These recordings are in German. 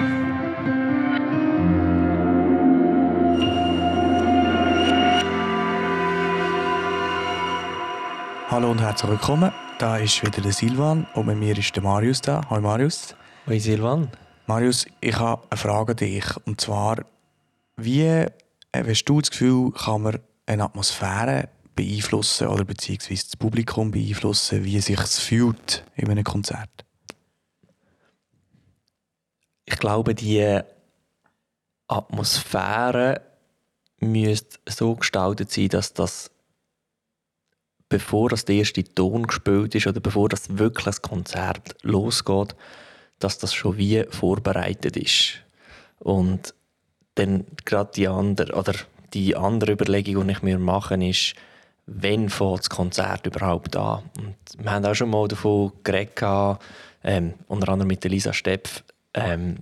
Hallo und herzlich willkommen. Da ist wieder der Silvan und mit mir ist der Marius da. Hallo Marius. Hoi Silvan. Marius, ich habe eine Frage an dich. Und zwar, wie äh, hast du das Gefühl, kann man eine Atmosphäre beeinflussen oder beziehungsweise das Publikum beeinflussen, wie sich es fühlt in einem Konzert? Ich glaube, die Atmosphäre müsste so gestaltet sein, dass das bevor das der erste Ton gespielt ist oder bevor das wirklich das Konzert losgeht, dass das schon wie vorbereitet ist. Und dann gerade die andere, oder die andere Überlegung, die ich mir mache, ist, wann fängt das Konzert überhaupt an? Und wir haben auch schon mal davon geredet, ähm, unter anderem mit Elisa Stepf, ähm,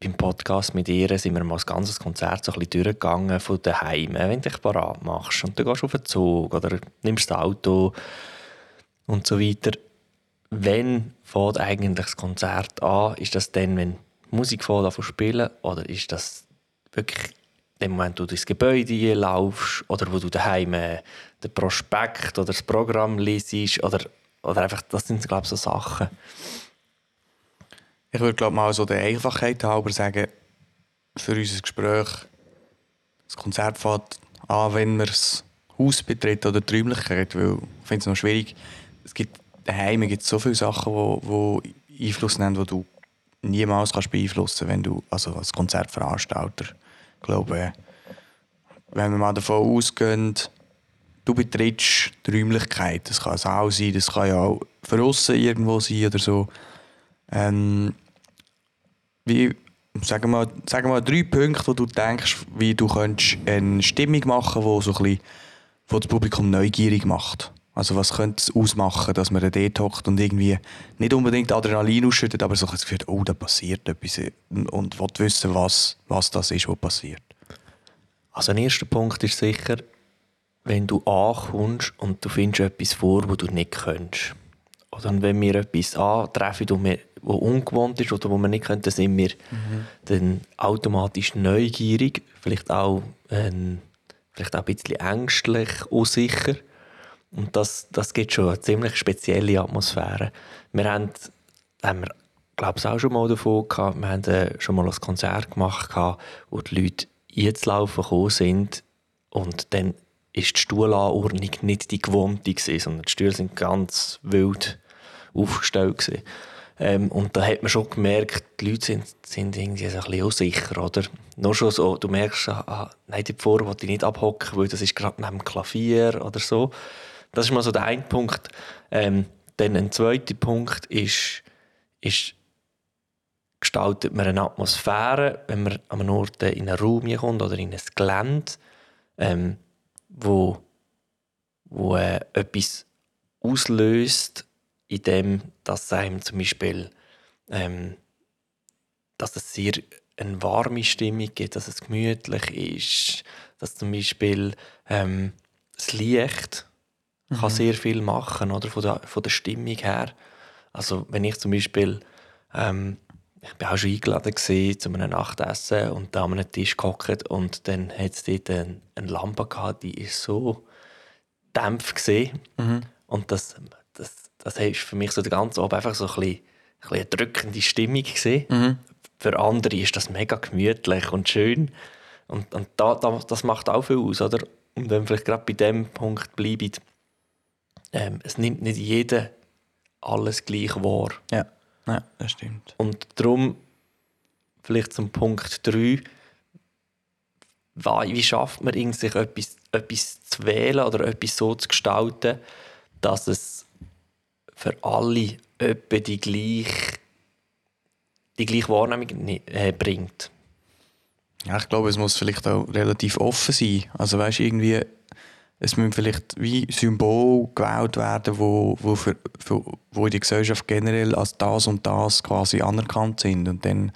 beim Podcast mit ihr sind wir mal das ganze Konzert so ein bisschen durchgegangen von daheim, wenn du dich parat machst und dann gehst du auf den Zug oder nimmst das Auto und so weiter. Wann fängt eigentlich das Konzert an? Ist das dann, wenn Musik fängt zu spielen oder ist das wirklich dem Moment, wo du ins Gebäude laufst oder wo du daheim äh, den Prospekt oder das Programm liest oder, oder einfach, das sind glaube ich so Sachen. Ich würde glaube mal so der Einfachheit halber sagen, für unser Gespräch, das Konzert fängt an, wenn man das Haus betritt oder die Räumlichkeit, weil ich finde es noch schwierig. Es gibt daheim gibt so viele Sachen, wo, die Einfluss nehmen, die du niemals kannst beeinflussen kannst, wenn du also als Konzertveranstalter, glaube wenn wir mal davon ausgehen, du betrittst die Räumlichkeit, das kann ein Saal sein, das kann ja auch für irgendwo sein oder so, ähm, wie, sagen wir, sagen wir drei Punkte, wo du denkst, wie du könntest eine Stimmung machen die so ein wo das Publikum neugierig macht. Also was könnte es ausmachen, dass man dort hockt und irgendwie nicht unbedingt Adrenalin ausschüttet, aber so das Gefühl, oh, da passiert etwas und will wissen, was, was das ist, was passiert. Also ein erster Punkt ist sicher, wenn du ankommst und du findest etwas vor, wo du nicht könntest. Oder wenn wir etwas antreffen, das wir wo ungewohnt ist oder wo man nicht könnte, dann sind wir mhm. dann automatisch neugierig, vielleicht auch, ähm, vielleicht auch ein bisschen ängstlich, unsicher. Und das, das gibt schon eine ziemlich spezielle Atmosphäre. Wir haben, haben wir, glaube ich, auch schon mal davon gehabt, wir haben äh, schon mal ein Konzert gemacht, gehabt, wo die Leute jetzt laufen gekommen sind und dann ist die Stuhlanordnung nicht die gewohnte gewesen, sondern die Stühle sind ganz wild aufgestellt gewesen. Ähm, und da hat man schon gemerkt, die Leute sind, sind irgendwie so ein bisschen unsicher, oder? Nur schon so, du merkst, ah, ah nein, die vor will ich nicht abhocken, weil das ist gerade neben dem Klavier oder so. Das ist mal so der eine Punkt. Ähm, dann ein zweiter Punkt ist, ist gestaltet man eine Atmosphäre, wenn man an einem Ort in einen Raum kommt oder in ein Gelände, ähm, wo, wo äh, etwas auslöst, in dem, dass einem zum Beispiel ähm, dass es sehr eine warme Stimmung gibt, dass es gemütlich ist, dass zum Beispiel ähm, das Licht mhm. kann sehr viel machen oder von der, von der Stimmung her. Also wenn ich zum Beispiel ähm, ich bin auch schon eingeladen gewesen, zu einem Nachtessen und da an einem Tisch gehockt und dann hat es dort eine, eine Lampe gehabt, die ist so dämpft gesehen mhm. und das, das war für mich so den ganzen Abend einfach so ein bisschen, ein bisschen eine drückende Stimmung gesehen. Mhm. Für andere ist das mega gemütlich und schön. Und, und da, da, das macht auch viel aus, oder? Und wenn wir vielleicht gerade bei dem Punkt bleiben, ähm, es nimmt nicht jeder alles gleich wahr. Ja, ja das stimmt. Und darum, vielleicht zum Punkt 3, wie schafft man sich etwas, etwas zu wählen oder etwas so zu gestalten, dass es für alle etwa die gleiche, die gleiche Wahrnehmung äh, bringt. Ja, ich glaube, es muss vielleicht auch relativ offen sein. Also weißt irgendwie, es müssen vielleicht wie Symbole gewählt werden, wo, wo, für, für, wo in der Gesellschaft generell als das und das quasi anerkannt sind. Und dann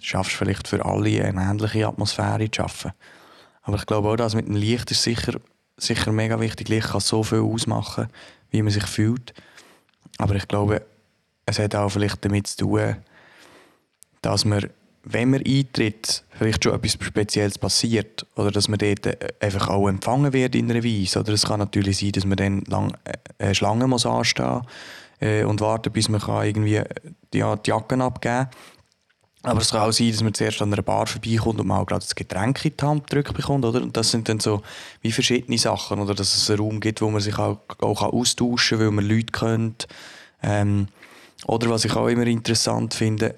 schaffst du vielleicht für alle eine ähnliche Atmosphäre zu schaffen. Aber ich glaube auch, dass mit dem Licht ist sicher, sicher mega wichtig. Licht kann so viel ausmachen, wie man sich fühlt. Aber ich glaube, es hat auch vielleicht damit zu tun, dass man wenn man eintritt, vielleicht schon etwas Spezielles passiert oder dass man dort äh, einfach auch empfangen wird in einer Weise. Oder es kann natürlich sein, dass man dann lang, äh, Schlange muss anstehen äh, und warten, bis man kann irgendwie äh, die, die Jacken abgeben kann. Aber es kann auch sein, dass man zuerst an einer Bar vorbeikommt und mal gerade das Getränk in die Hand gedrückt bekommt, oder? Und das sind dann so wie verschiedene Sachen, oder? Dass es einen Raum gibt, wo man sich auch, auch austauschen kann, weil man Leute kennt. Ähm, oder was ich auch immer interessant finde,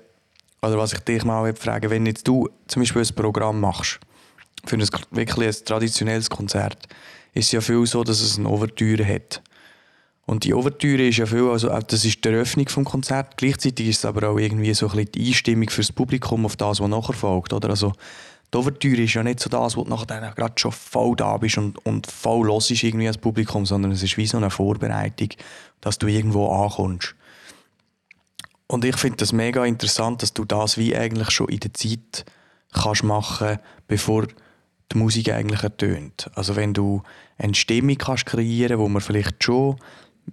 oder was ich dich mal frage, wenn jetzt du zum Beispiel ein Programm machst, für ein, wirklich ein traditionelles Konzert, ist es ja viel so, dass es eine Ouvertüre hat. Und die Ouvertüre ist ja viel, also das ist die Eröffnung vom Konzert. Gleichzeitig ist es aber auch irgendwie so ein bisschen die Einstimmung fürs Publikum auf das, was nachher folgt, oder? Also die Ouvertüre ist ja nicht so das, wo du nachher gerade schon voll da bist und, und voll los ist irgendwie als Publikum, sondern es ist wie so eine Vorbereitung, dass du irgendwo ankommst. Und ich finde das mega interessant, dass du das wie eigentlich schon in der Zeit kannst machen, bevor die Musik eigentlich ertönt. Also wenn du eine Stimmung kannst kreieren, wo man vielleicht schon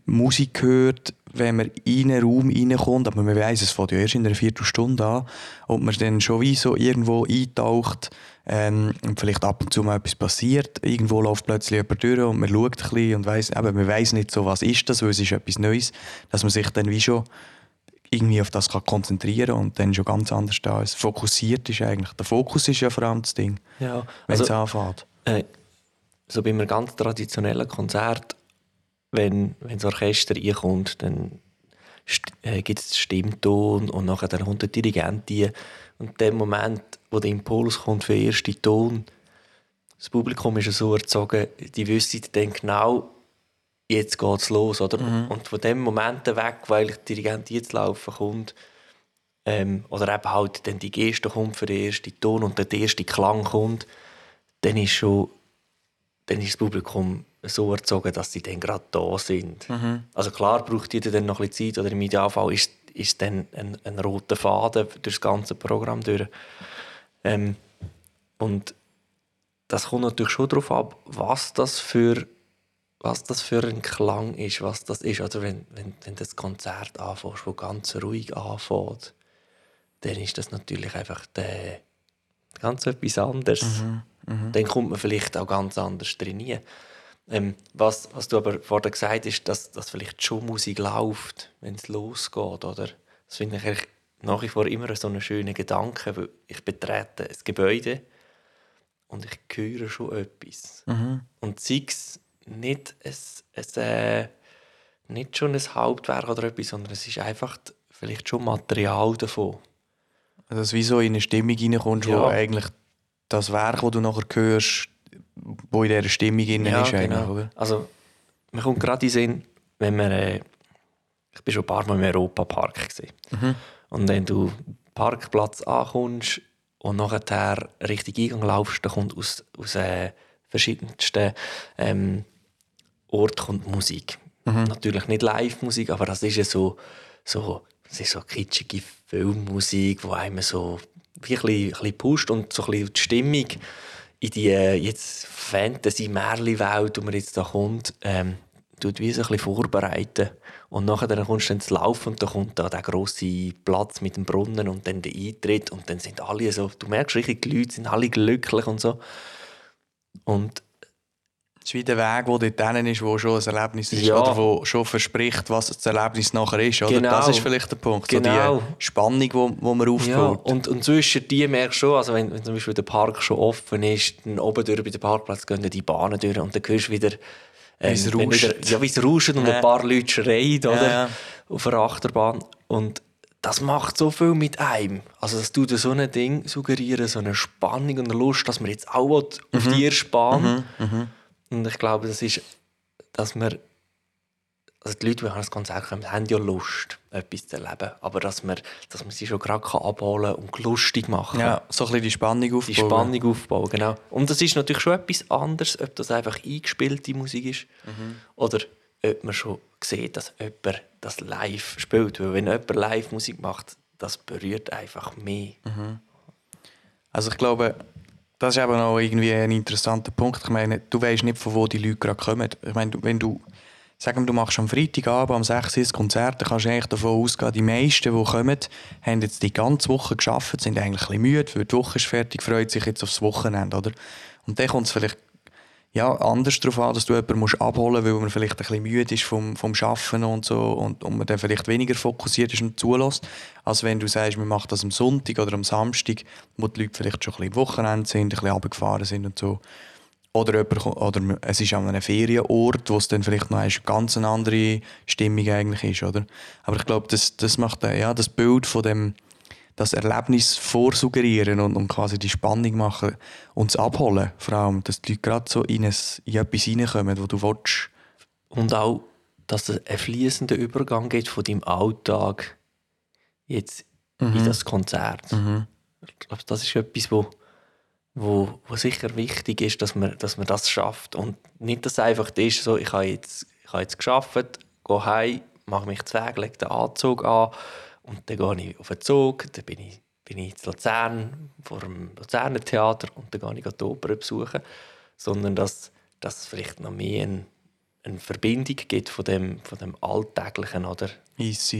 Musik hört, wenn man in einen Raum reinkommt, aber man weiß, es fängt ja erst in einer Viertelstunde an und man dann schon wie so irgendwo eintaucht ähm, und vielleicht ab und zu mal etwas passiert, irgendwo läuft plötzlich jemand durch und man schaut ein bisschen und weiss, aber man weiß nicht so, was ist das, weil es ist etwas Neues, dass man sich dann wie schon irgendwie auf das kann konzentrieren und dann schon ganz anders da ist. Fokussiert ist eigentlich. Der Fokus ist ja vor allem das Ding, ja, wenn also, es anfängt. Äh, so bei einem ganz traditionellen Konzert, wenn, wenn das Orchester reinkommt, dann äh, gibt es Stimmton und nachher dann kommt der Dirigent rein. Und in dem Moment, wo der Impuls kommt für den ersten Ton, das Publikum ist so erzogen, die wissen dann genau, jetzt geht's los, oder? Mhm. Und von dem Moment weg, weil der Dirigent jetzt laufen kommt, ähm, oder eben halt dann die Geste kommt für den ersten Ton und der erste Klang kommt, dann ist schon, dann ist das Publikum so erzogen, dass sie dann gerade da sind. Mhm. Also klar braucht jeder dann noch ein bisschen Zeit, oder im Idealfall ist, ist dann ein, ein roter Faden durch das ganze Programm durch. Ähm, und das kommt natürlich schon darauf ab, was das für was das für ein Klang ist, was das ist. Also wenn, wenn, wenn das Konzert anfängt, wo ganz ruhig anfängt, dann ist das natürlich einfach der, ganz etwas anderes. Mhm, mh. Dann kommt man vielleicht auch ganz anders trainieren. Ähm, was, was du aber vorher gesagt hast, dass, dass vielleicht schon Musik läuft, wenn es losgeht, oder? Das finde ich nach wie vor immer so einen schönen Gedanke, weil ich betrete ein Gebäude und ich höre schon etwas. Mhm. Und sei es nicht, ein, ein, äh, nicht schon ein Hauptwerk oder etwas, sondern es ist einfach vielleicht schon Material davon. Also, dass wie so in eine Stimmung reinkommst, ja. wo eigentlich das Werk, das du nachher hörst, wo in dieser Stimmung drin ja, ist. Genau. Oder? Also, mir kommt gerade in Sinn, wenn man, äh, ich bin schon ein paar Mal im Europapark Mhm. Und wenn du Parkplatz ankommst und nachher Richtung Eingang laufst, dann kommt aus, aus äh, verschiedensten ähm, Ort kommt Musik. Mhm. Natürlich nicht Live-Musik, aber das ist ja so, so, das ist so kitschige Filmmusik, die einem so wie ein bisschen, ein bisschen pusht und so ein bisschen die Stimmung in die äh, jetzt Fantasy-Märli-Welt, die man jetzt da kommt, ähm, tut wie so ein bisschen vorbereiten. Und nachher dann kommst du ins Laufen und dann kommt da der grosse Platz mit dem Brunnen und dann der Eintritt und dann sind alle so, du merkst richtig, die Leute sind alle glücklich und so. Und ist wie der Weg, der dort ist, wo schon ein Erlebnis ist, ja. oder wo schon verspricht, was das Erlebnis nachher ist. Oder? Genau. Das ist vielleicht der Punkt, genau. so die Spannung, die wo, wo man aufbaut. Ja. Und, und zwischen die merkst du schon, also wenn, wenn zum Beispiel der Park schon offen ist, dann oben durch bei dem Parkplatz gehen die Bahnen durch und dann hörst du wieder, ähm, wie es rauscht. ja, wie es rauscht und ja. ein paar Leute schreien oder? Ja. auf einer Achterbahn. Und das macht so viel mit einem. Also, dass du so ein Ding suggerieren, so eine Spannung und eine Lust, dass man jetzt auch mhm. auf die Bahn mhm. Mhm. Und ich glaube, das ist, dass wir, also die Leute, die an das Konzert kommen, haben ja Lust, etwas zu erleben. Aber dass man, dass man sie schon gerade abholen und lustig machen kann. Ja, so ein bisschen die Spannung aufbauen. Die Spannung aufbauen, genau. Und das ist natürlich schon etwas anderes, ob das einfach eingespielte Musik ist mhm. oder ob man schon sieht, dass jemand das live spielt. Weil wenn jemand live Musik macht, das berührt einfach mehr. Mhm. Also ich glaube, das ist eben auch irgendwie ein interessanter Punkt. Ich meine, du weißt nicht, von wo die Leute gerade kommen. Ich meine, wenn du sagen wir, du machst am Freitagabend um 6 Uhr das Konzert, dann kannst du eigentlich davon ausgehen, die meisten, die kommen, haben jetzt die ganze Woche geschafft, sind eigentlich ein bisschen müde, weil die Woche ist fertig, freut sich jetzt aufs Wochenende, oder? Und dann kommt es vielleicht ja, anders darauf an, dass du jemanden musst abholen musst, weil man vielleicht ein bisschen müde ist vom, vom Arbeiten und so und, und man dann vielleicht weniger fokussiert ist und zulässt, als wenn du sagst, wir machen das am Sonntag oder am Samstag, wo die Leute vielleicht schon ein bisschen Wochenende sind, ein bisschen runtergefahren sind und so. Oder, jemand, oder es ist an einem Ferienort, wo es dann vielleicht noch eine ganz andere Stimmung eigentlich ist, oder? Aber ich glaube, das, das macht ja, das Bild von dem das Erlebnis vorsuggerieren und, und quasi die Spannung machen und es abholen. Vor allem, dass die Leute gerade so in, ein, in etwas reinkommen, wo du willst. Und auch, dass es einen fließenden Übergang gibt von deinem Alltag jetzt mhm. in das Konzert. Mhm. Ich glaube, das ist etwas, wo, wo, wo sicher wichtig ist, dass man, dass man das schafft. Und nicht, dass es einfach ist, so, ich habe jetzt, ich habe jetzt geschafft, gehe heim, mache mich zu Weg, lege den Anzug an und dann gehe ich auf den Zug, dann bin ich, bin ich in Luzern, vor dem Luzerner Theater und dann gehe ich die Oper besuchen. Sondern dass, dass es vielleicht noch mehr eine, eine Verbindung gibt von dem, von dem Alltäglichen, oder? In, in,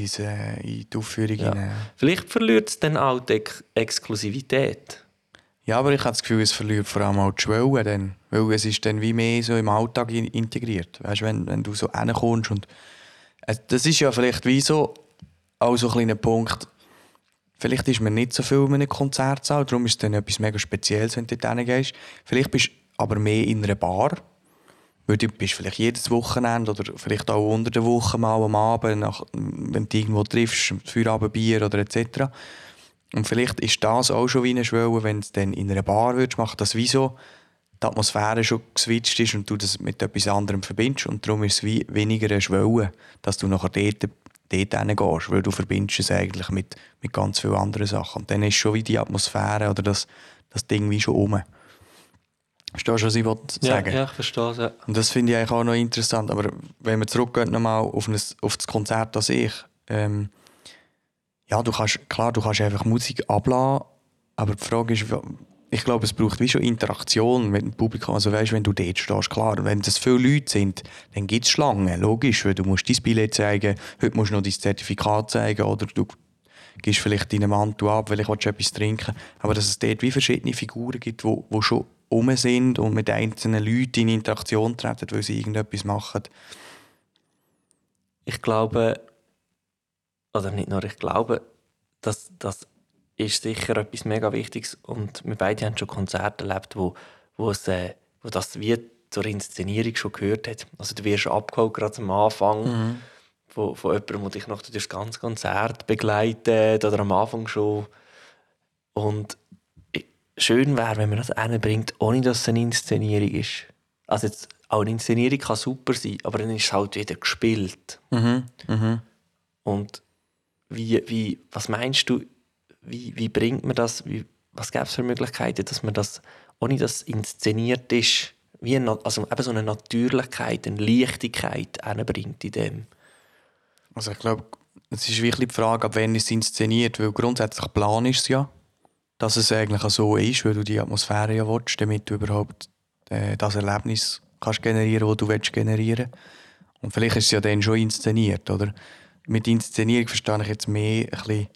in die Aufführung. Ja. Vielleicht verliert es dann auch die Ex Exklusivität. Ja, aber ich habe das Gefühl, es verliert vor allem auch die Schwelle, dann, weil es ist dann wie mehr so im Alltag integriert. Weißt, wenn, wenn du so reinkommst und äh, das ist ja vielleicht wie so auch so ein kleiner Punkt, vielleicht ist man nicht so viel in einem Konzertsaal, darum ist es dann etwas mega Spezielles, wenn du dort gehst. Vielleicht bist du aber mehr in einer Bar, weil du bist vielleicht jedes Wochenende oder vielleicht auch unter der Woche mal am Abend, nach, wenn du irgendwo triffst, Feierabendbier oder etc. Und vielleicht ist das auch schon wie eine Schwelle, wenn du es dann in einer Bar würdest machen, dass wie so die Atmosphäre schon geswitcht ist und du das mit etwas anderem verbindest und darum ist es wie weniger eine Schwelle, dass du nachher dort dort hingehst, weil du verbindest es eigentlich mit, mit ganz vielen anderen Sachen. Und dann ist schon wie die Atmosphäre oder das, das Ding wie schon um. Verstehst du, was ich sagen ja, ja, ich verstehe es. Ja. Und das finde ich eigentlich auch noch interessant. Aber wenn wir zurückgehen nochmal auf, ein, auf das Konzert an sich, ähm, ja, du kannst, klar, du kannst einfach Musik abladen, aber die Frage ist, ich glaube, es braucht wie schon Interaktion mit dem Publikum. Also weißt, wenn du dort stehst, klar, wenn das viele Leute sind, dann gibt es Schlangen, logisch, weil du musst dein Billett zeigen, heute musst du noch dein Zertifikat zeigen oder du gibst vielleicht deinen Mantel ab, weil ich etwas trinken Aber dass es dort wie verschiedene Figuren gibt, die, die schon um sind und mit einzelnen Leuten in Interaktion treten, weil sie irgendetwas machen. Ich glaube, oder nicht nur ich glaube, dass, dass ist sicher etwas mega Wichtiges. Und wir beide haben schon Konzerte erlebt, wo, wo, es, äh, wo das wie zur Inszenierung schon gehört hat. Also du wirst abgeholt gerade am Anfang mhm. von, von jemandem, der dich noch durch das ganze Konzert begleitet oder am Anfang schon. Und schön wäre, wenn man das bringt, ohne dass es eine Inszenierung ist. Also jetzt, auch eine Inszenierung kann super sein, aber dann ist es halt wieder gespielt. Mhm. Mhm. Und wie, wie, was meinst du, wie, wie bringt man das, wie, was gäbe es für Möglichkeiten, dass man das, ohne dass inszeniert ist, wie eine, also eben so eine Natürlichkeit, eine Leichtigkeit bringt in dem? Also ich glaube, es ist wirklich die Frage, ab wann es inszeniert, weil grundsätzlich Plan ist es ja, dass es eigentlich so ist, weil du die Atmosphäre ja willst, damit du überhaupt äh, das Erlebnis kannst generieren, das du willst generieren Und vielleicht ist es ja dann schon inszeniert, oder? Mit Inszenierung verstehe ich jetzt mehr ein bisschen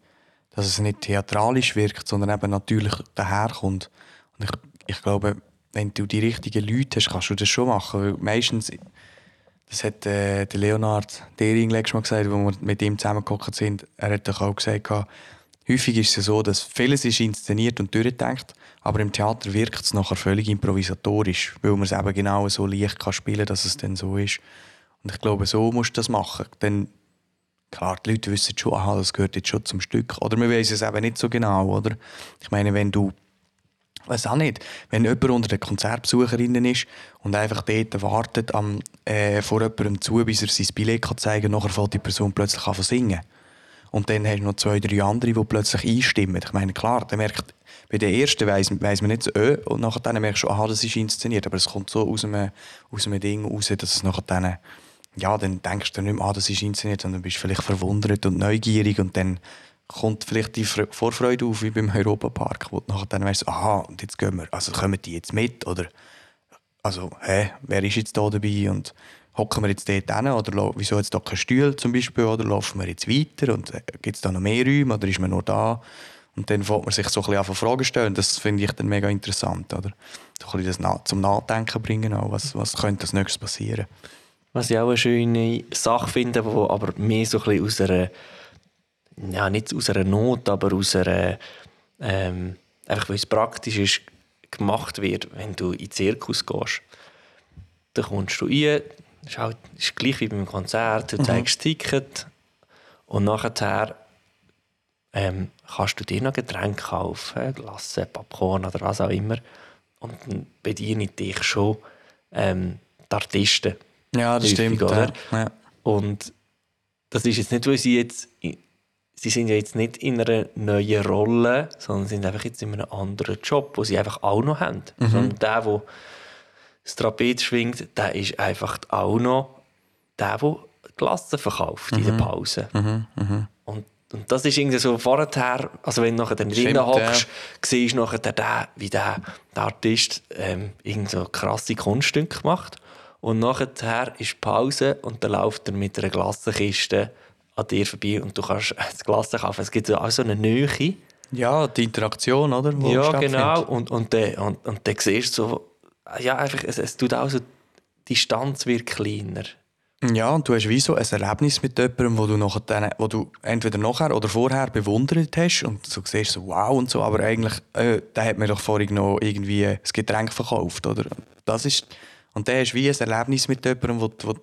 dass es nicht theatralisch wirkt, sondern eben natürlich daherkommt. Und ich, ich glaube, wenn du die richtigen Leute hast, kannst du das schon machen. Weil meistens, das hat äh, der Leonard Dering letztes Mal gesagt, wo wir mit ihm zusammengekommen sind, er hat doch auch gesagt, häufig ist es so, dass vieles ist inszeniert und durchdenkt, aber im Theater wirkt es nachher völlig improvisatorisch, weil man es eben genau so leicht kann spielen kann, dass es dann so ist. Und ich glaube, so musst du das machen. Dann klar, die Leute wissen schon, aha, das gehört jetzt schon zum Stück. Oder wir wissen es eben nicht so genau, oder? Ich meine, wenn du, weiß auch nicht, wenn jemand unter den Konzertbesucherinnen ist und einfach dort wartet am, äh, vor jemandem zu, bis er sein Billett kann zeigen kann, nachher fällt die Person plötzlich an zu singen. Und dann hast du noch zwei, drei andere, die plötzlich einstimmen. Ich meine, klar, der merkt, bei den ersten weiss, weiss man nicht so, öh, und nachher dann merkst du, aha, das ist inszeniert. Aber es kommt so aus einem, aus einem Ding raus, dass es nachher dann ja, dann denkst du nicht mehr, ah, das ist inszeniert, sondern bist vielleicht verwundert und neugierig und dann kommt vielleicht die Vorfreude auf, wie beim Europapark, wo du nachher dann weißt, aha, und jetzt gehen wir, also kommen die jetzt mit oder also, hä, wer ist jetzt da dabei und, hocken wir jetzt dort hin oder wieso jetzt da kein Stuhl zum Beispiel oder laufen wir jetzt weiter und äh, gibt es da noch mehr Räume oder ist man nur da? Und dann fängt man sich so ein bisschen an Fragen stellen. Das finde ich dann mega interessant, oder? So ein bisschen das zum Nachdenken bringen auch. Was, was könnte als nächstes passieren? Was ich auch eine schöne Sache finde, die aber mehr so ein bisschen aus einer, ja nicht aus einer Not, aber aus einer, ähm, einfach weil es praktisch ist, gemacht wird, wenn du in den Zirkus gehst. Dann kommst du rein, ist, halt, ist gleich wie beim Konzert, du mhm. zeigst das Ticket und nachher ähm, kannst du dir noch Getränke kaufen, Glasse, Popcorn oder was auch immer. Und dann bedienen dich schon ähm, die Artisten. Ja, das häufig, stimmt. Oder? Ja. Und das ist jetzt nicht, weil sie jetzt sie sind ja jetzt nicht in einer neuen Rolle, sondern sind einfach jetzt in einem anderen Job, wo sie einfach auch noch haben. Mhm. Sondern der, der das Trapez schwingt, der ist einfach auch noch der, der Klassen verkauft mhm. in der mhm. Pause. Mhm. mhm. Und, und das ist irgendwie so vorher, also wenn du nachher dann drin hockst, ja. siehst du nachher der, wie der, der Artist ähm, so krasse Kunststücke macht. Und nachher ist Pause und dann läuft er mit einer Glassenkiste an dir vorbei und du kannst das Glas kaufen. Es gibt auch so eine Nähe. Ja, die Interaktion, oder? Wo ja, genau. Und, und, dann, und, und dann siehst du so, ja, einfach, es, es tut auch so, die Distanz wird kleiner. Ja, und du hast wie so ein Erlebnis mit jemandem, wo du, nachher, wo du entweder nachher oder vorher bewundert hast und so siehst so wow und so, aber eigentlich, äh, der hat mir doch vorhin noch irgendwie ein Getränk verkauft, oder? Das ist und dann hast du wie ein Erlebnis mit jemandem, wo, wo,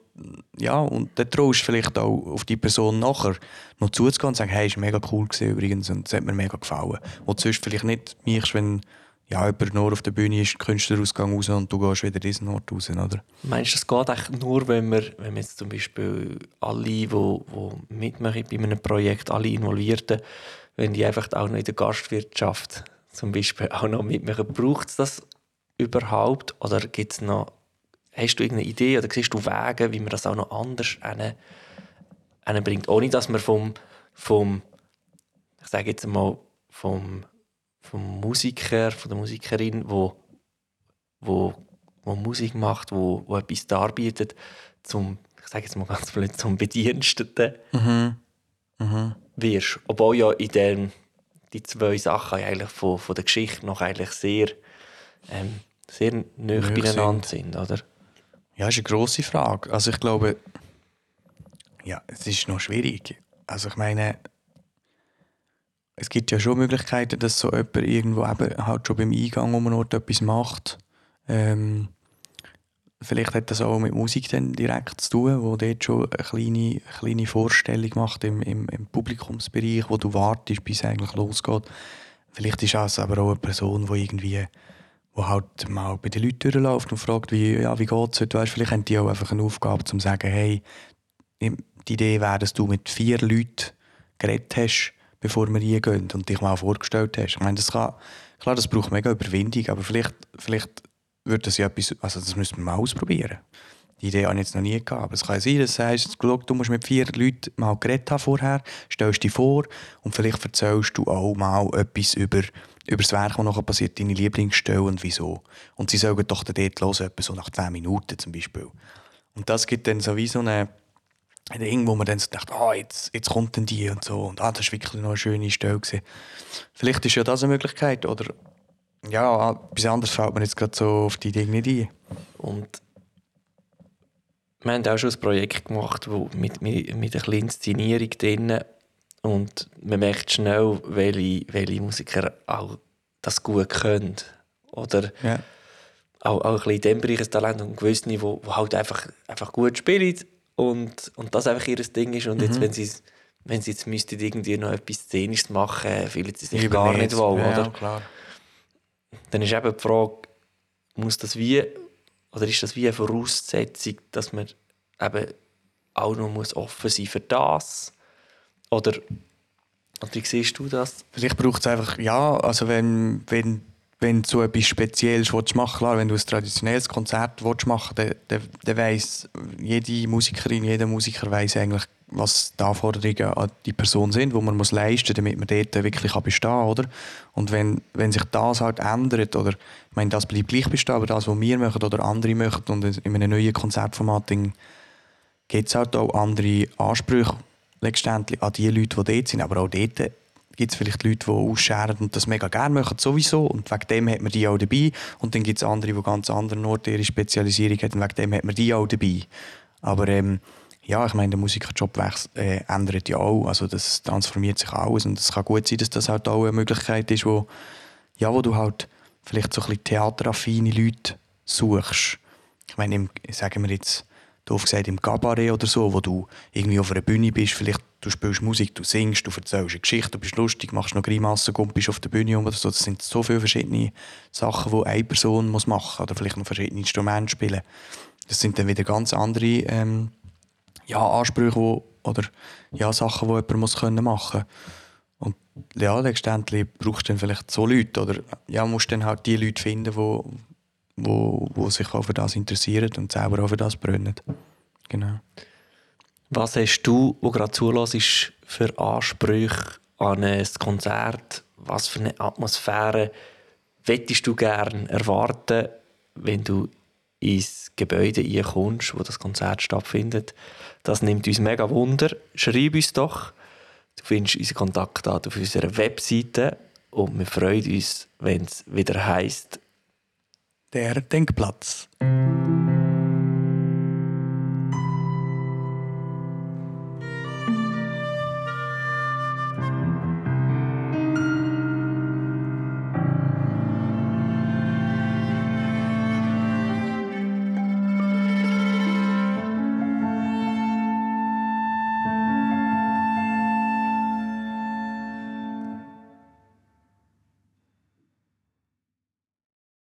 ja, und dann traust du vielleicht auch auf die Person nachher noch zuzugehen und sagen, hey, ist mega cool gewesen übrigens und es hat mir mega gefallen. Du sonst vielleicht nicht mischst, wenn ja, jemand nur auf der Bühne ist, Künstlerausgang raus und du gehst wieder diesen Ort raus, oder? Meinst du, es geht eigentlich nur, wenn wir, wenn wir jetzt zum Beispiel alle, die, die mitmachen bei einem Projekt, alle Involvierten, wenn die einfach auch noch in der Gastwirtschaft zum Beispiel auch noch mitmachen, braucht es das überhaupt oder gibt es noch Hast du irgendeine Idee oder siehst du Wege, wie man das auch noch anders bringt, ohne dass man vom, vom ich sage jetzt mal, vom, vom Musiker, von der Musikerin, wo, wo, wo Musik macht, wo, wo etwas darbietet, zum, ich sage jetzt mal ganz blöd, zum Bediensteten mhm. Mhm. wirst. Obwohl ja in den, die zwei Sachen eigentlich von, von der Geschichte noch eigentlich sehr, ähm, sehr nah beieinander sind, oder? Ja, das ist eine grosse Frage. Also ich glaube, ja, es ist noch schwierig. Also ich meine, es gibt ja schon Möglichkeiten, dass so jemand irgendwo eben halt schon beim Eingang um einen Ort etwas macht. Ähm, vielleicht hat das auch mit Musik dann direkt zu tun, wo dort schon eine kleine, eine kleine Vorstellung macht im, im, im Publikumsbereich, wo du wartest, bis es eigentlich losgeht. Vielleicht ist es aber auch eine Person, die irgendwie wo halt mal bei den Leuten durchläuft und fragt, wie, ja, wie geht es heute? Weißt, vielleicht haben die auch einfach eine Aufgabe, um zu sagen, hey, die Idee wäre, dass du mit vier Leuten geredet hast, bevor wir reingehen und dich mal vorgestellt hast. Ich meine, das kann, klar, das braucht mega Überwindung, aber vielleicht, vielleicht wird das ja etwas, also das müssen wir mal ausprobieren. Die Idee habe ich jetzt noch nie gehabt. Aber es kann sein, dass du sagst, du musst mit vier Leuten mal geredet haben vorher, stellst dich vor und vielleicht erzählst du auch mal etwas über über das Werk, das nachher passiert, deine Lieblingsstelle und wieso. Und sie sagen doch dort hören, etwa so nach 10 Minuten zum Beispiel. Und das gibt dann so wie so eine, ein Ding, wo man dann so denkt, ah, jetzt, jetzt kommt denn die und so. Und ah, das war wirklich noch eine schöne Stelle. Gewesen. Vielleicht ist ja das eine Möglichkeit. Oder ja, etwas anderes fällt mir jetzt gerade so auf die Dinge nicht ein. Und wir haben auch schon ein Projekt gemacht, wo mit, mit, mit einer kleinen Inszenierung drin und man merkt schnell, welche, welche Musiker auch das gut können. Oder ja. auch, auch ein bisschen in diesem Bereich ein Talent und gewisse, die, die halt einfach, einfach gut spielen und, und das einfach ihr Ding ist. Und mhm. jetzt, wenn sie wenn sie jetzt müssten irgendwie noch etwas Szenisches machen, fühlen sie sich gar nicht wohl, ja, oder? Klar. Dann ist eben die Frage, muss das wie, oder ist das wie eine Voraussetzung, dass man eben auch noch muss offen sein für das oder, oder wie siehst du das? Vielleicht braucht es einfach, ja, also wenn, wenn, wenn du etwas Spezielles willst machen klar, wenn du ein traditionelles Konzert willst machen dann, dann, dann weiss jede Musikerin, jeder Musiker weiß eigentlich, was die Anforderungen an die Person sind, die man muss leisten muss, damit man dort wirklich bestehen kann. Oder? Und wenn, wenn sich das halt ändert, oder ich meine, das bleibt gleich bestehen, aber das, was wir machen oder andere machen und in einem neuen Konzertformat gibt es halt auch andere Ansprüche letztendlich an die Leute, die dort sind. Aber auch dort gibt es vielleicht Leute, die ausscheren und das mega gerne machen, sowieso. Und wegen dem hat man die auch dabei. Und dann gibt es andere, die ganz anderen Orten ihre Spezialisierung haben und wegen dem hat man die auch dabei. Aber ähm, ja, ich meine, der Musikerjob äh, ändert ja auch. Also das transformiert sich alles und es kann gut sein, dass das halt auch eine Möglichkeit ist, wo, ja, wo du halt vielleicht so ein bisschen theateraffine Leute suchst. Ich meine, sagen wir jetzt, doof gesagt, im Cabaret oder so, wo du irgendwie auf einer Bühne bist, vielleicht du spielst Musik, du singst, du erzählst eine Geschichte, du bist lustig, machst noch Grimassen, bist auf der Bühne oder so. Das sind so viele verschiedene Sachen, die eine Person muss machen muss. Oder vielleicht noch verschiedene Instrumente spielen. Das sind dann wieder ganz andere ähm, ja, Ansprüche wo, oder ja, Sachen, die jemand muss können machen Und ja, letztendlich brauchst du dann vielleicht so Leute. Oder ja, musst dann halt die Leute finden, die wo, wo, sich auch für das interessieren und selber auch für das brennen. Genau. Was hast du, wo gerade zulässt, für Ansprüche an ein Konzert? Was für eine Atmosphäre wettest du gerne erwarten, wenn du ins Gebäude kommst, wo das Konzert stattfindet? Das nimmt uns mega Wunder. Schreib uns doch. Du findest unsere Kontaktdaten auf unserer Webseite und wir freuen uns, wenn es wieder heisst der Denkplatz.